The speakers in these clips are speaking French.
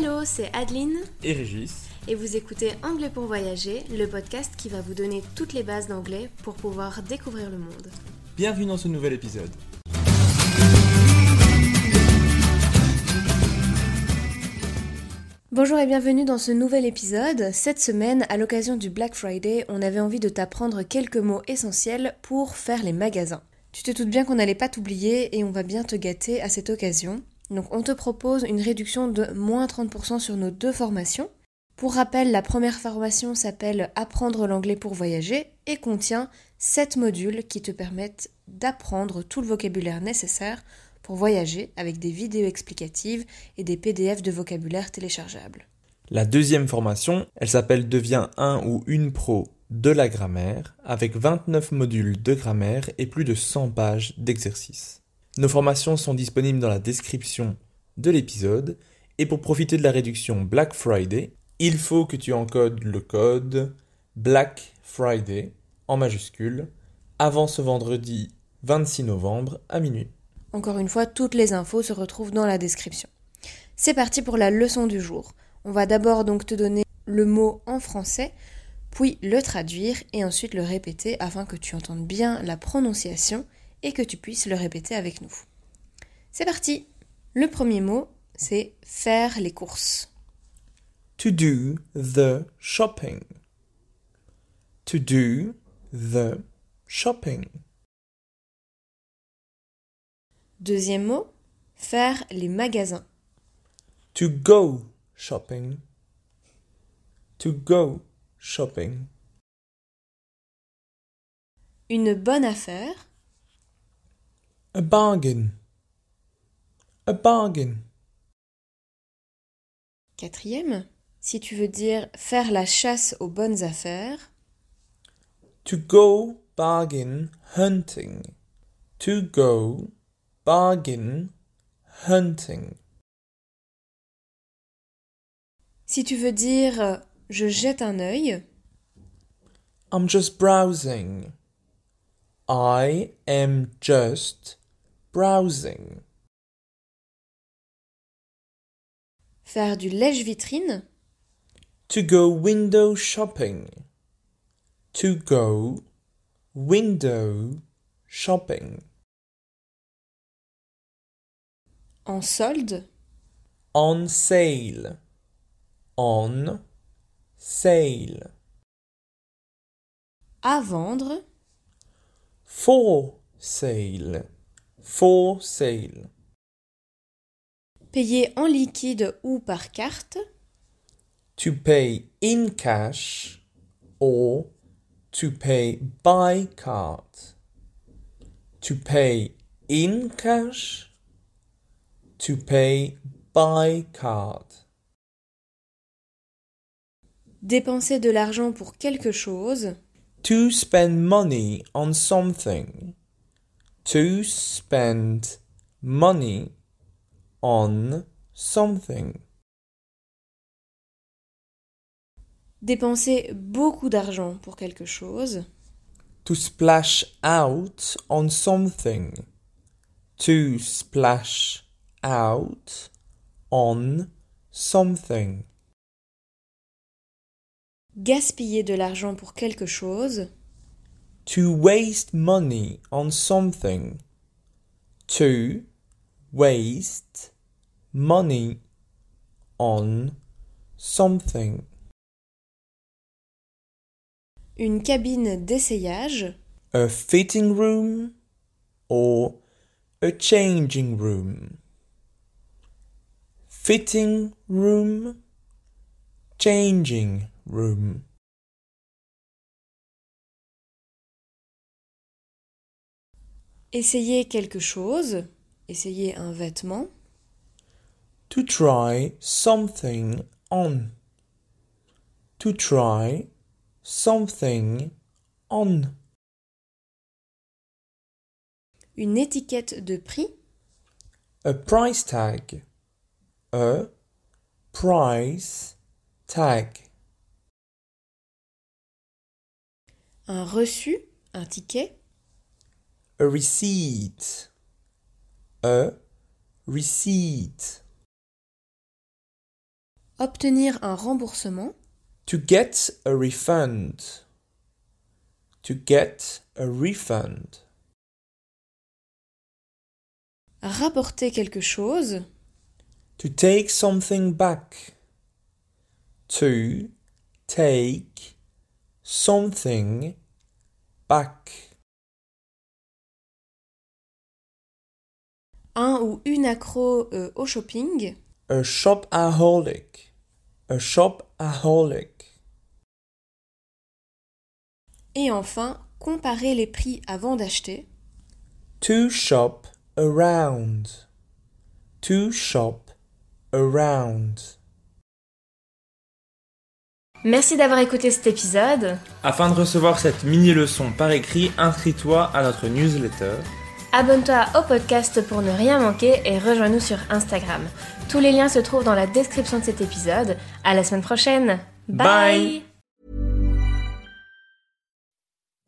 Hello, c'est Adeline et Régis. et vous écoutez Anglais pour voyager, le podcast qui va vous donner toutes les bases d'anglais pour pouvoir découvrir le monde. Bienvenue dans ce nouvel épisode. Bonjour et bienvenue dans ce nouvel épisode. Cette semaine, à l'occasion du Black Friday, on avait envie de t'apprendre quelques mots essentiels pour faire les magasins. Tu te doutes bien qu'on n'allait pas t'oublier et on va bien te gâter à cette occasion. Donc on te propose une réduction de moins 30% sur nos deux formations. Pour rappel, la première formation s'appelle Apprendre l'anglais pour voyager et contient 7 modules qui te permettent d'apprendre tout le vocabulaire nécessaire pour voyager avec des vidéos explicatives et des PDF de vocabulaire téléchargeables. La deuxième formation, elle s'appelle Deviens un ou une pro de la grammaire, avec 29 modules de grammaire et plus de 100 pages d'exercices. Nos formations sont disponibles dans la description de l'épisode, et pour profiter de la réduction Black Friday, il faut que tu encodes le code Black Friday en majuscule avant ce vendredi 26 novembre à minuit. Encore une fois, toutes les infos se retrouvent dans la description. C'est parti pour la leçon du jour. On va d'abord donc te donner le mot en français, puis le traduire et ensuite le répéter afin que tu entendes bien la prononciation et que tu puisses le répéter avec nous. C'est parti Le premier mot, c'est faire les courses. To do the shopping. To do the shopping. Deuxième mot, faire les magasins. To go shopping. To go shopping. Une bonne affaire. A bargain. A bargain. Quatrième, si tu veux dire faire la chasse aux bonnes affaires. To go bargain hunting. To go bargain hunting. Si tu veux dire je jette un œil. I'm just browsing. I am just browsing. Faire du lèche-vitrine. To go window shopping. To go window shopping. En solde. On sale. On sale. À vendre. For sale. For sale. Payer en liquide ou par carte. To pay in cash or to pay by card. To pay in cash. To pay by card. Dépenser de l'argent pour quelque chose. To spend money on something. To spend money on something. Dépenser beaucoup d'argent pour quelque chose. To splash out on something. To splash out on something. Gaspiller de l'argent pour quelque chose. To waste money on something. To waste money on something. Une cabine d'essayage. A fitting room or a changing room. Fitting room, changing room. Essayer quelque chose. Essayer un vêtement. To try something on. To try something on. Une étiquette de prix. A price tag. A price tag. Un reçu. Un ticket. A receipt. A receipt. Obtenir un remboursement. To get a refund. To get a refund. Rapporter quelque chose. To take something back. To take something back. Un ou une accro euh, au shopping. A shopaholic. A shopaholic. Et enfin, comparer les prix avant d'acheter. To shop around. To shop around. Merci d'avoir écouté cet épisode. Afin de recevoir cette mini-leçon par écrit, inscris-toi à notre newsletter. Abonne-toi au podcast pour ne rien manquer et rejoins-nous sur Instagram. Tous les liens se trouvent dans la description de cet épisode. À la semaine prochaine. Bye.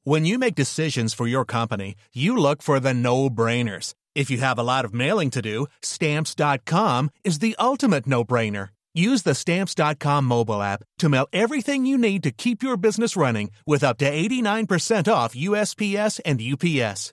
When you make decisions for your company, you look for the no-brainers. If you have a lot of mailing to do, stamps.com is the ultimate no-brainer. Use the stamps.com mobile app to mail everything you need to keep your business running with up to 89% off USPS and UPS.